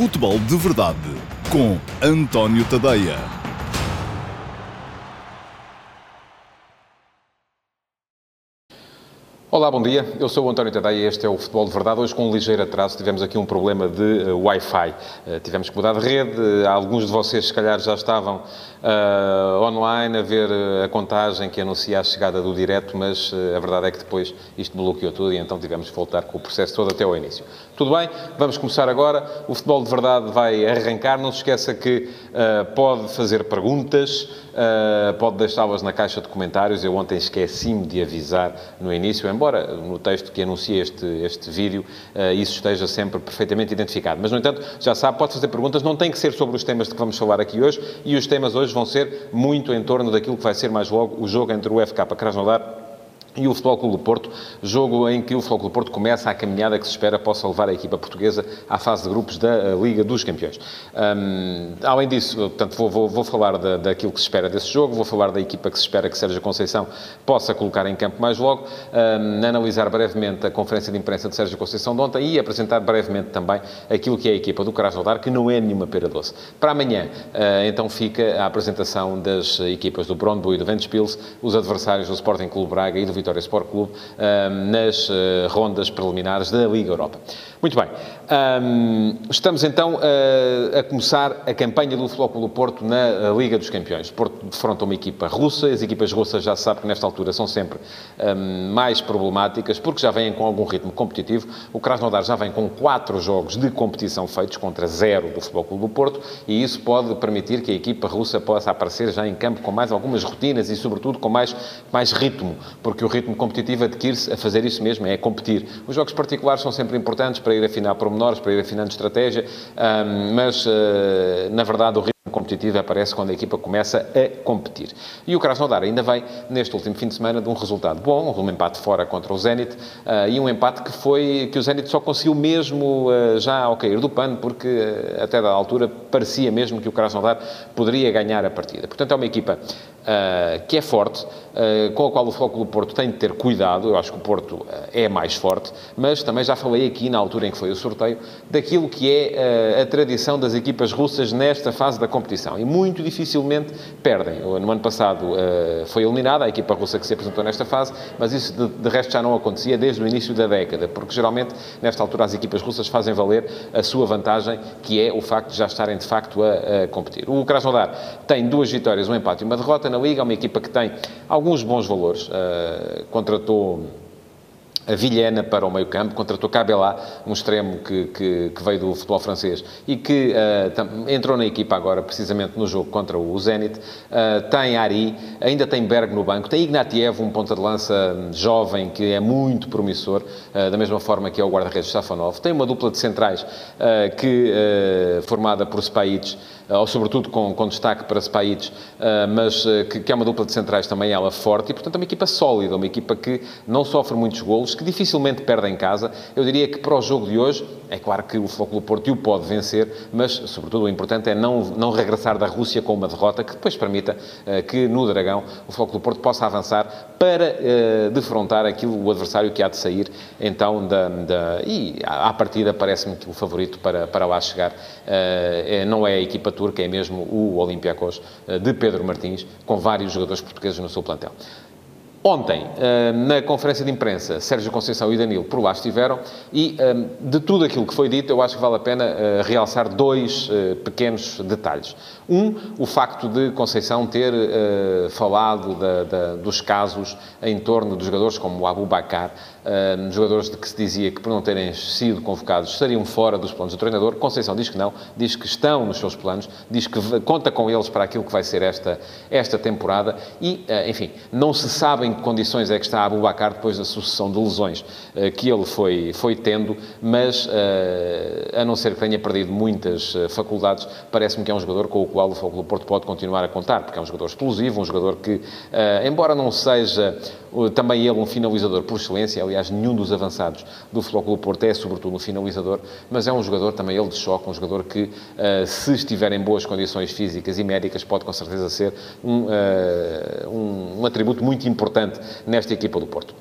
Futebol de Verdade com António Tadeia. Olá, bom dia. Eu sou o António Tadeia e este é o Futebol de Verdade. Hoje, com um ligeiro atraso, tivemos aqui um problema de uh, Wi-Fi. Uh, tivemos que mudar de rede. Uh, alguns de vocês, se calhar, já estavam online a ver a contagem que anuncia a chegada do direto, mas a verdade é que depois isto bloqueou tudo e então tivemos que voltar com o processo todo até ao início. Tudo bem? Vamos começar agora. O Futebol de Verdade vai arrancar. Não se esqueça que pode fazer perguntas, pode deixá-las na caixa de comentários. Eu ontem esqueci-me de avisar no início, embora no texto que anuncia este, este vídeo uh, isso esteja sempre perfeitamente identificado. Mas, no entanto, já sabe, pode fazer perguntas, não tem que ser sobre os temas de que vamos falar aqui hoje, e os temas hoje vão ser muito em torno daquilo que vai ser mais logo o jogo entre o FK Krasnodar e o Futebol Clube do Porto, jogo em que o Futebol Clube do Porto começa a caminhada que se espera possa levar a equipa portuguesa à fase de grupos da eh, Liga dos Campeões. Um, além disso, portanto, vou, vou, vou falar da, daquilo que se espera desse jogo, vou falar da equipa que se espera que Sérgio Conceição possa colocar em campo mais logo, um, analisar brevemente a conferência de imprensa de Sérgio Conceição de ontem e apresentar brevemente também aquilo que é a equipa do Krasnodar, que não é nenhuma pera doce. Para amanhã, uh, então, fica a apresentação das equipas do Brondby e do Ventspils, os adversários do Sporting Clube Braga e do Vitória Sport Clube nas eh, rondas preliminares da Liga Europa. Muito bem. estamos então a, começar a campanha do do Porto na Liga dos Campeões. Porto defronta uma equipa russa. As equipas russas já se sabe que nesta altura são sempre mais problemáticas porque já vêm com algum ritmo competitivo. O Krasnodar já vem com quatro jogos de competição feitos contra zero do do Porto e isso pode permitir que a equipa russa possa aparecer já em campo com mais algumas rotinas e, sobretudo, com mais, mais ritmo, porque o ritmo competitivo adquire-se a fazer isso mesmo, é competir. Os jogos particulares são sempre importantes para ir afinar pormenores, para ir afinando estratégia, mas, eh, na verdade, o ritmo competitivo aparece quando a equipa começa a competir. E o Krasnodar ainda vem, neste último fim de semana, de um resultado bom, um empate fora contra o Zenit, uh, e um empate que foi, que o Zenit só conseguiu mesmo uh, já ao cair do pano, porque uh, até da altura parecia mesmo que o Krasnodar poderia ganhar a partida. Portanto, é uma equipa que é forte, com a qual o Foco do Porto tem de ter cuidado, eu acho que o Porto é mais forte, mas também já falei aqui, na altura em que foi o sorteio, daquilo que é a tradição das equipas russas nesta fase da competição e muito dificilmente perdem. No ano passado uh, foi eliminada a equipa russa que se apresentou nesta fase, mas isso de, de, resto já não acontecia desde o início da década, porque geralmente nesta altura as equipas russas fazem valer a sua vantagem, que é o facto de já estarem de facto a, a competir. O Krasnodar tem duas vitórias, um empate e uma derrota na Liga, é uma equipa que tem alguns bons valores, uh, contratou a Vilhena para o meio-campo, contratou Cabelá, um extremo que, que, que, veio do futebol francês e que uh, entrou na equipa agora, precisamente no jogo contra o Zenit. Uh, tem Ari, ainda tem Berg no banco, tem Ignatiev, um ponta de lança jovem que é muito promissor, uh, da mesma forma que é o guarda-redes Safanov. Tem uma dupla de centrais que, formada por Spajic, ou sobretudo com, com destaque para Spajic, mas que, que é uma dupla de centrais também ela forte e, portanto, é uma equipa sólida, uma equipa que não sofre muitos golos, que dificilmente perde em casa. Eu diria que para o jogo de hoje, é claro que o Futebol Porto o pode vencer, mas, sobretudo, o importante é não, não regressar da Rússia com uma derrota que depois permita uh, que no Dragão o Futebol Porto possa avançar para uh, defrontar aquilo, o adversário que há de sair, então, da... da e à partida parece-me que o favorito para, para lá chegar uh, é, não é a equipa turca, é mesmo o Olympiacos de Pedro Martins, com vários jogadores portugueses no seu plantel. Ontem, eh, na conferência de imprensa, Sérgio Conceição e Danilo por lá estiveram e eh, de tudo aquilo que foi dito, eu acho que vale a pena eh, realçar dois pequenos detalhes. Um, o facto de Conceição ter falado da, da, dos casos em torno de jogadores como o Abu Bakar, jogadores de que se dizia que por não terem sido convocados estariam fora dos planos do treinador. Conceição diz que não, diz que estão nos seus planos, diz que conta com eles para aquilo que vai ser esta, esta temporada e, enfim, não se sabem em que condições é que está Abubacar depois da sucessão de lesões uh, que ele foi, foi tendo, mas uh, a não ser que tenha perdido muitas uh, faculdades, parece-me que é um jogador com o qual o Fogo do Porto pode continuar a contar, porque é um jogador explosivo, um jogador que, embora não seja também ele um finalizador por excelência, aliás, nenhum dos avançados do do Porto é sobretudo um finalizador, mas é um jogador também ele de choque, um jogador que, se estiver em boas condições físicas e médicas, pode com certeza ser um, um, um atributo muito importante importante nesta equipa do Porto.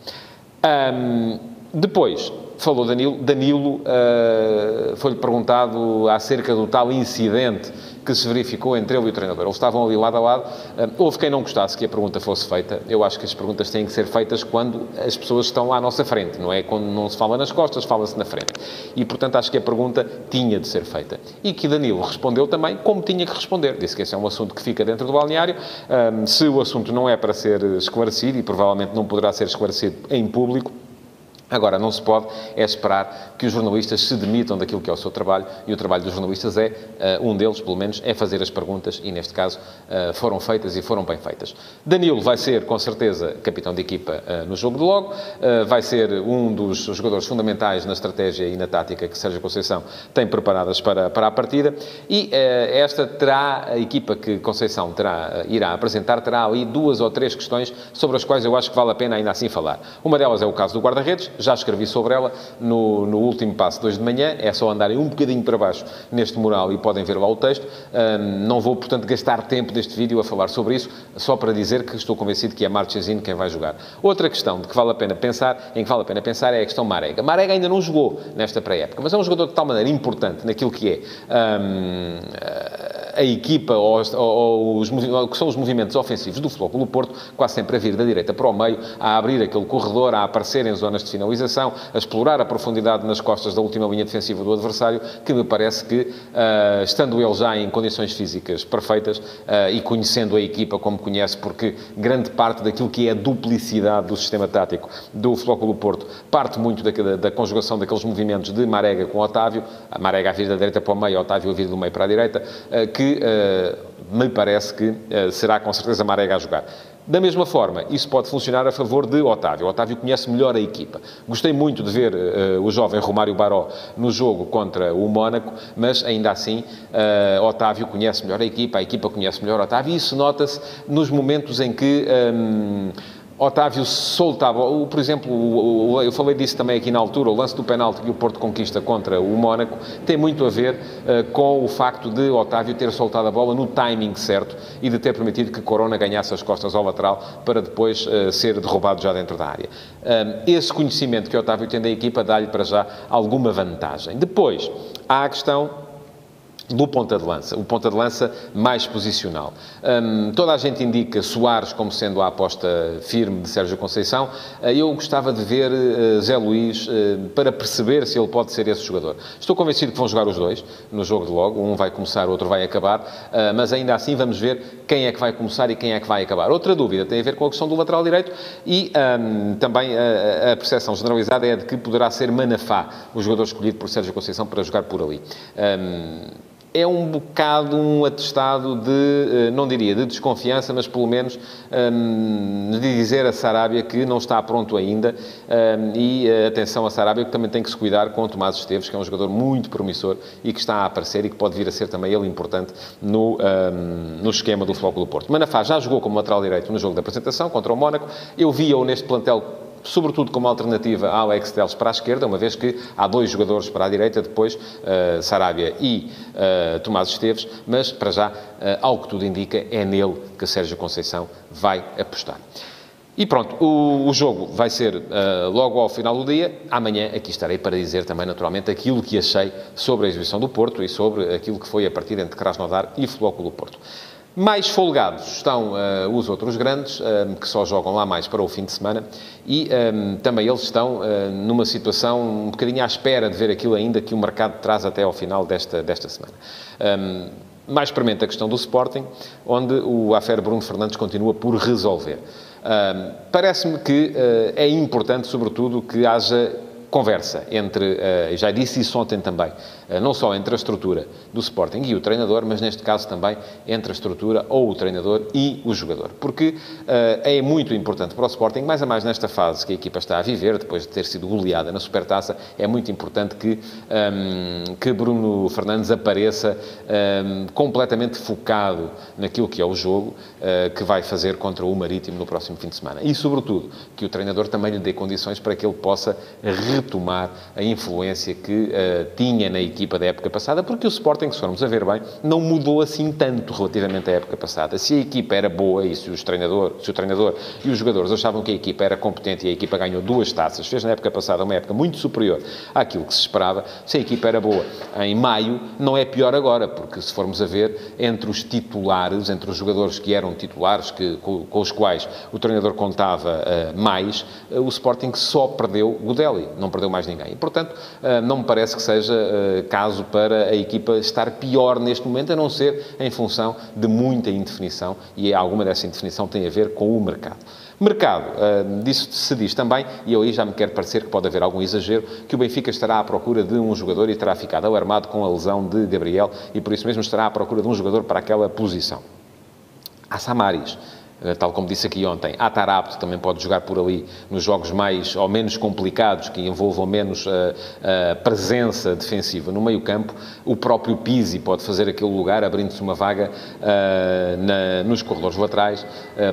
Um, depois, falou Danilo. Danilo uh, foi-lhe perguntado acerca do tal incidente que se verificou entre ele e o treinador. Eles estavam ali lado a lado. Uh, houve quem não gostasse que a pergunta fosse feita. Eu acho que as perguntas têm que ser feitas quando as pessoas estão lá à nossa frente, não é? Quando não se fala nas costas, fala-se na frente. E, portanto, acho que a pergunta tinha de ser feita. E que Danilo respondeu também como tinha que responder. Disse que esse é um assunto que fica dentro do balneário. Um, se o assunto não é para ser esclarecido, e provavelmente não poderá ser esclarecido em público, Agora, não se pode é esperar que os jornalistas se demitam daquilo que é o seu trabalho, e o trabalho dos jornalistas é, uh, um deles, pelo menos, é fazer as perguntas, e neste caso uh, foram feitas e foram bem feitas. Danilo vai ser, com certeza, capitão de equipa uh, no jogo de logo, vai ser um dos jogadores fundamentais na estratégia e na tática que Sérgio Conceição tem preparadas para, para a partida, e esta terá, a equipa que Conceição terá, irá apresentar, terá ali duas ou três questões sobre as quais eu acho que vale a pena ainda assim falar. Uma delas é o caso do guarda-redes, já escrevi sobre ela no, no último passo, 2 de manhã. É só andarem um bocadinho para baixo neste mural e podem ver lá o texto. Um, não vou, portanto, gastar tempo deste vídeo a falar sobre isso, só para dizer que estou convencido que é Marchesino quem vai jogar. Outra questão de que vale a pena pensar, em que vale a pena pensar, é a questão Marega. Marega ainda não jogou nesta pré-época, mas é um jogador de tal maneira importante naquilo que é um, a equipa ou, ou, os, que são os movimentos ofensivos do Clube Porto, quase sempre a vir da direita para o meio, a abrir aquele corredor, a aparecer em zonas de finalização, a explorar a profundidade nas costas da última linha defensiva do adversário, que me parece que, uh, estando ele já em condições físicas perfeitas uh, e conhecendo a equipa como conhece, porque grande parte daquilo que é a duplicidade do sistema tático do Clube Porto parte muito da, da, da, conjugação daqueles movimentos de Marega com Otávio, a Marega a vir da direita para o meio, Otávio a vir do meio para a direita, uh, que uh, me parece que uh, será com certeza Marega a jogar. Da mesma forma, isso pode funcionar a favor de Otávio. Otávio conhece melhor a equipa. Gostei muito de ver uh, o jovem Romário Baró no jogo contra o Mónaco, mas ainda assim uh, Otávio conhece melhor a equipa, a equipa conhece melhor Otávio e isso nota-se nos momentos em que. Um, Otávio soltava, por exemplo, eu falei disso também aqui na altura, o lance do penalti que o Porto conquista contra o Mónaco tem muito a ver uh, com o facto de Otávio ter soltado a bola no timing certo e de ter permitido que Corona ganhasse as costas ao lateral para depois uh, ser derrubado já dentro da área. Um, esse conhecimento que Otávio tem da equipa dá-lhe para já alguma vantagem. Depois, há a questão do ponta de lança, o ponta de lança mais posicional. Um, toda a gente indica Soares como sendo a aposta firme de Sérgio Conceição. Uh, eu gostava de ver uh, Zé Luís uh, para perceber se ele pode ser esse jogador. Estou convencido que vão jogar os dois no jogo de logo. Um vai começar, o outro vai acabar. mas ainda assim vamos ver quem é que vai começar e quem é que vai acabar. Outra dúvida tem a ver com a questão do lateral direito e um, também a, a percepção generalizada é de que poderá ser Manafá o jogador escolhido por Sérgio Conceição para jogar por ali. Um, é um bocado um atestado de, eh, não diria de desconfiança, mas pelo menos um, de dizer a Sarabia que não está pronto ainda. Um, e uh, atenção a Sarabia que também tem que se cuidar com o Tomás Esteves, que é um jogador muito promissor e que está a aparecer e que pode vir a ser também ele importante no, um, no esquema do Futebol do Porto. Manafá já jogou como lateral direito no jogo da apresentação contra o Mónaco. Eu via-o neste plantel sobretudo como alternativa a Alex Teles para a esquerda, uma vez que há dois jogadores para a direita, depois uh, Sarabia e uh, Tomás Esteves, mas para já, uh, ao que tudo indica, é nele que Sérgio Conceição vai apostar. E pronto, o, o jogo vai ser uh, logo ao final do dia. Amanhã aqui estarei para dizer também, naturalmente, aquilo que achei sobre a exibição do Porto e sobre aquilo que foi a partida entre Krasnodar e Clube do Porto. Mais folgados estão uh, os outros grandes, uh, que só jogam lá mais para o fim de semana, e um, também eles estão uh, numa situação um bocadinho à espera de ver aquilo ainda que o mercado traz até ao final desta, desta semana. Um, mais premente a questão do Sporting, onde o Afer Bruno Fernandes continua por resolver. Parece-me que é importante, sobretudo, que haja conversa entre, uh, já disse isso ontem também, uh, não só entre a estrutura do Sporting e o treinador, mas neste caso também entre a estrutura ou o treinador e o jogador. Porque uh, é muito importante para o Sporting, mais a mais nesta fase que a equipa está a viver, depois de ter sido goleada na Supertaça, é muito importante que, ehm, que Bruno Fernandes apareça ehm, completamente focado naquilo que é o jogo que vai fazer contra o Marítimo no próximo fim de semana. E, sobretudo, que o treinador também lhe dê condições para que ele possa retomar a influência que uh, tinha na equipa da época passada, porque o Sporting, se formos a ver bem, não mudou assim tanto relativamente à época passada. Se a equipa era boa e se, os treinador, se o treinador e os jogadores achavam que a equipa era competente e a equipa ganhou duas taças, fez na época passada uma época muito superior àquilo que se esperava, se a equipa era boa em maio, não é pior agora, porque se formos a ver, entre os titulares, entre os jogadores que eram titulares, que, com, com os quais o treinador contava uh, mais, uh, o Sporting só perdeu o Delhi, não perdeu mais ninguém. E, portanto, uh, não me parece que seja caso para a equipa estar pior neste momento, a não ser em função de muita indefinição, e alguma dessa indefinição tem a ver com o mercado. Mercado, uh, disso se diz também, e eu aí já me quero parecer que pode haver algum exagero, que o Benfica estará à procura de um jogador e terá ficado alarmado com a lesão de Gabriel e por isso mesmo estará à procura de um jogador para aquela posição. Há Samaris eh, tal como disse aqui ontem, Atarapto também pode jogar por ali nos jogos mais ou menos complicados, que envolvam menos a, eh, a presença defensiva no meio campo. O próprio Pizzi pode fazer aquele lugar, abrindo-se uma vaga na, nos corredores laterais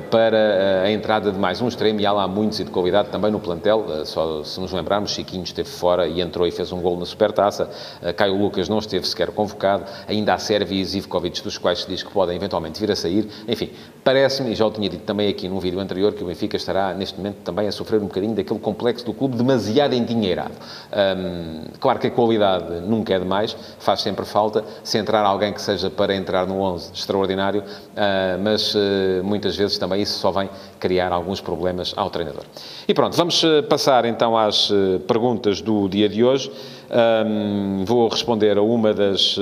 para a entrada de mais um extremo, e há lá muitos e de qualidade também no plantel. Só se nos lembrarmos, Chiquinho esteve fora e entrou e fez um gol na Supertaça. Caio Lucas não esteve sequer convocado. Ainda há Sérvia e Zivkovic, dos quais se diz que podem eventualmente vir a sair. Enfim, parece-me, e já o tinha dito também aqui num vídeo anterior, que o Benfica estará neste momento também a sofrer um bocadinho daquele complexo do clube demasiado endinheirado. Um, claro que a qualidade nunca é demais, faz sempre falta. Se entrar alguém que seja para entrar no 11, extraordinário, uh, mas uh, muitas vezes também isso só vem criar alguns problemas ao treinador. E pronto, vamos ah, passar então às perguntas do dia de hoje. Um, vou responder a uma das uh,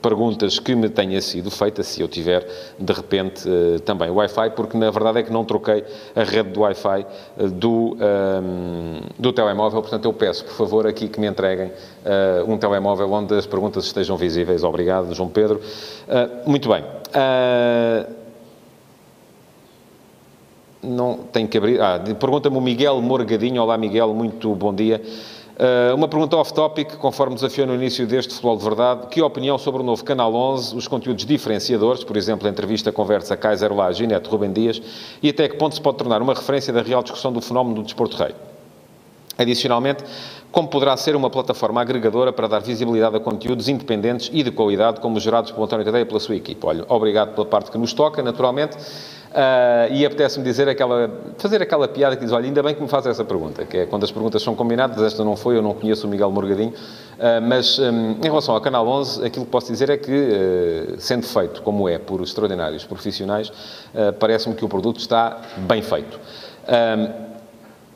perguntas que me tenha sido feita, se eu tiver, de repente, uh, também Wi-Fi, porque na verdade é que não troquei a rede do Wi-Fi uh, do, um, do telemóvel. Portanto, eu peço, por favor, aqui que me entreguem um telemóvel onde as perguntas estejam visíveis. Obrigado, João Pedro. muito bem. não tenho que abrir. Ah, pergunta-me o Miguel Morgadinho. Olá, Miguel, muito bom dia. Uh, uma pergunta off-topic, conforme desafiou no início deste Futebol de Verdade. Que opinião sobre o novo Canal 11, os conteúdos diferenciadores, por exemplo, a entrevista, conversa Kaiser Lá, Ginete, Rubem Dias, e até que ponto se pode tornar uma referência da real discussão do fenómeno do desporto rei? Adicionalmente, como poderá ser uma plataforma agregadora para dar visibilidade a conteúdos independentes e de qualidade, como gerados pelo António Tadeia e pela sua equipe? Olha, obrigado pela parte que nos toca, naturalmente. Uh, e apetece-me dizer aquela, fazer aquela piada que diz, olha, ainda bem que me faz essa pergunta, que é quando as perguntas são combinadas, esta não foi, eu não conheço o Miguel Morgadinho, uh, mas um, em relação ao Canal 11, aquilo que posso dizer é que, uh, sendo feito como é por extraordinários profissionais, parece-me que o produto está bem feito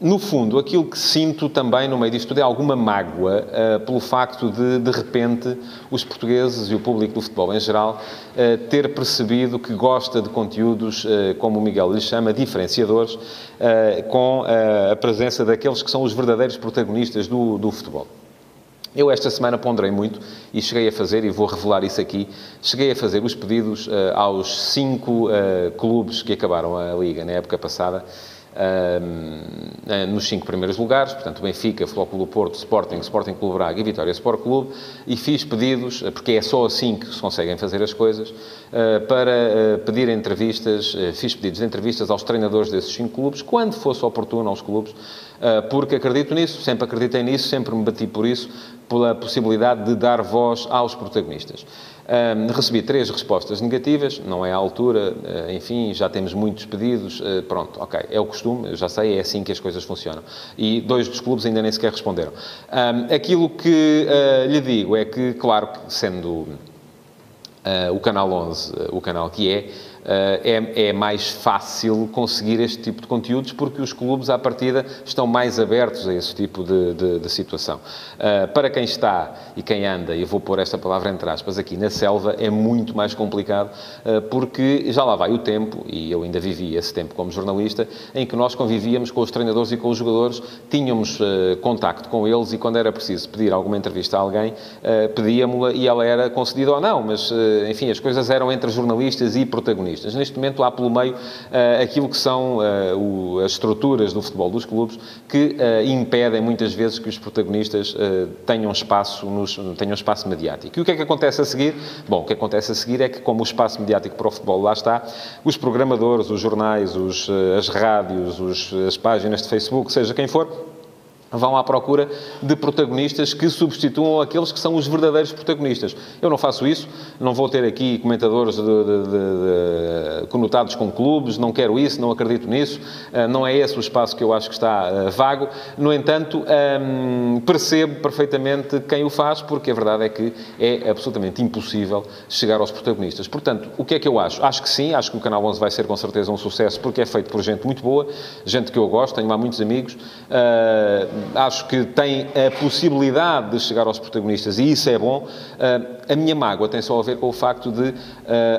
no fundo, aquilo que sinto também no meio disto tudo é alguma mágoa uh, pelo facto de, de repente, os portugueses e o público do futebol em geral uh, ter percebido que gosta de conteúdos, uh, como o Miguel lhe chama, diferenciadores, com a presença daqueles que são os verdadeiros protagonistas do, do futebol. Eu esta semana ponderei muito e cheguei a fazer, e vou revelar isso aqui, cheguei a fazer os pedidos aos cinco clubes que acabaram a Liga na época passada, nos cinco primeiros lugares, portanto, Benfica, Futebol Clube do Porto, Sporting, Sporting Clube Braga e Vitória Sport Clube, e fiz pedidos, porque é só assim que se conseguem fazer as coisas, ah, para ah, pedir entrevistas, ah, fiz pedidos de entrevistas aos treinadores desses cinco clubes, quando fosse oportuno aos clubes, porque acredito nisso, sempre acreditei nisso, sempre me bati por isso, pela possibilidade de dar voz aos protagonistas. Um, recebi três respostas negativas, não é a altura, uh, enfim, já temos muitos pedidos, uh, pronto, ok, é o costume, eu já sei, é assim que as coisas funcionam. E dois dos clubes ainda nem sequer responderam. Um, aquilo que uh, lhe digo é que, claro, sendo o Canal 11 o canal que é, é, é, mais fácil conseguir este tipo de conteúdos porque os clubes, à partida, estão mais abertos a esse tipo de, de, de situação. Uh, para quem está e quem anda, e vou pôr esta palavra entre aspas aqui, na selva, é muito mais complicado uh, porque já lá vai o tempo, e eu ainda vivi esse tempo como jornalista, em que nós convivíamos com os treinadores e com os jogadores, tínhamos uh, contacto com eles e quando era preciso pedir alguma entrevista a alguém, uh, pedíamos-la e ela era concedida ou não, mas, enfim, as coisas eram entre jornalistas e protagonistas protagonistas. Neste momento há pelo meio uh, aquilo que são uh, o, as estruturas do futebol dos clubes que uh, impedem muitas vezes que os protagonistas tenham, espaço nos, tenham espaço mediático. E o que é que acontece a seguir? Bom, o que acontece a seguir é que, como o espaço mediático para o futebol lá está, os programadores, os jornais, os, as rádios, os, as páginas de Facebook, seja quem for, vão à procura de protagonistas que substituam aqueles que são os verdadeiros protagonistas. Eu não faço isso, não vou ter aqui comentadores de, de, de, conotados com clubes, não quero isso, não acredito nisso, eh, não é esse o espaço que eu acho que está eh, vago. No entanto, ehm, percebo perfeitamente quem o faz, porque a verdade é que é absolutamente impossível chegar aos protagonistas. Portanto, o que é que eu acho? Acho que sim, acho que o Canal 11 vai ser com certeza um sucesso, porque é feito por gente muito boa, gente que eu gosto, tenho lá muitos amigos eh, acho que tem a possibilidade de chegar aos protagonistas e isso é bom. Uh, a minha mágoa tem só a ver com o facto de, uh,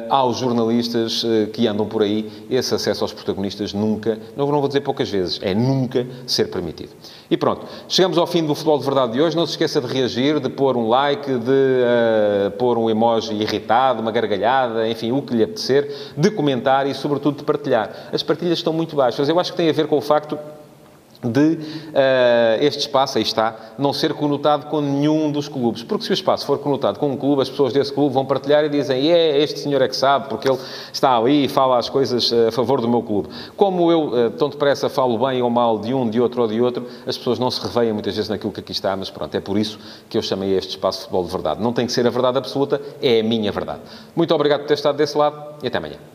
aos jornalistas uh, que andam por aí, esse acesso aos protagonistas nunca, não, não vou dizer poucas vezes, é nunca ser permitido. E pronto, chegamos ao fim do Futebol de Verdade de hoje. Não se esqueça de reagir, de pôr um like, de pôr um emoji irritado, uma gargalhada, enfim, o que lhe apetecer, de comentar e, sobretudo, de partilhar. As partilhas estão muito baixas. Eu acho que tem a ver com o facto de uh, este espaço, aí está, não ser conotado com nenhum dos clubes. Porque se o espaço for conotado com um clube, as pessoas desse clube vão partilhar e dizem é, este senhor é que sabe, porque ele está ali e fala as coisas eh, a favor do meu clube. Como eu, uh, tão depressa, falo bem ou mal de um, de outro ou de outro, as pessoas não se reveiam muitas vezes naquilo que aqui está, mas pronto, é por isso que eu chamei este espaço de futebol de verdade. Não tem que ser a verdade absoluta, é a minha verdade. Muito obrigado por ter estado desse lado e até amanhã.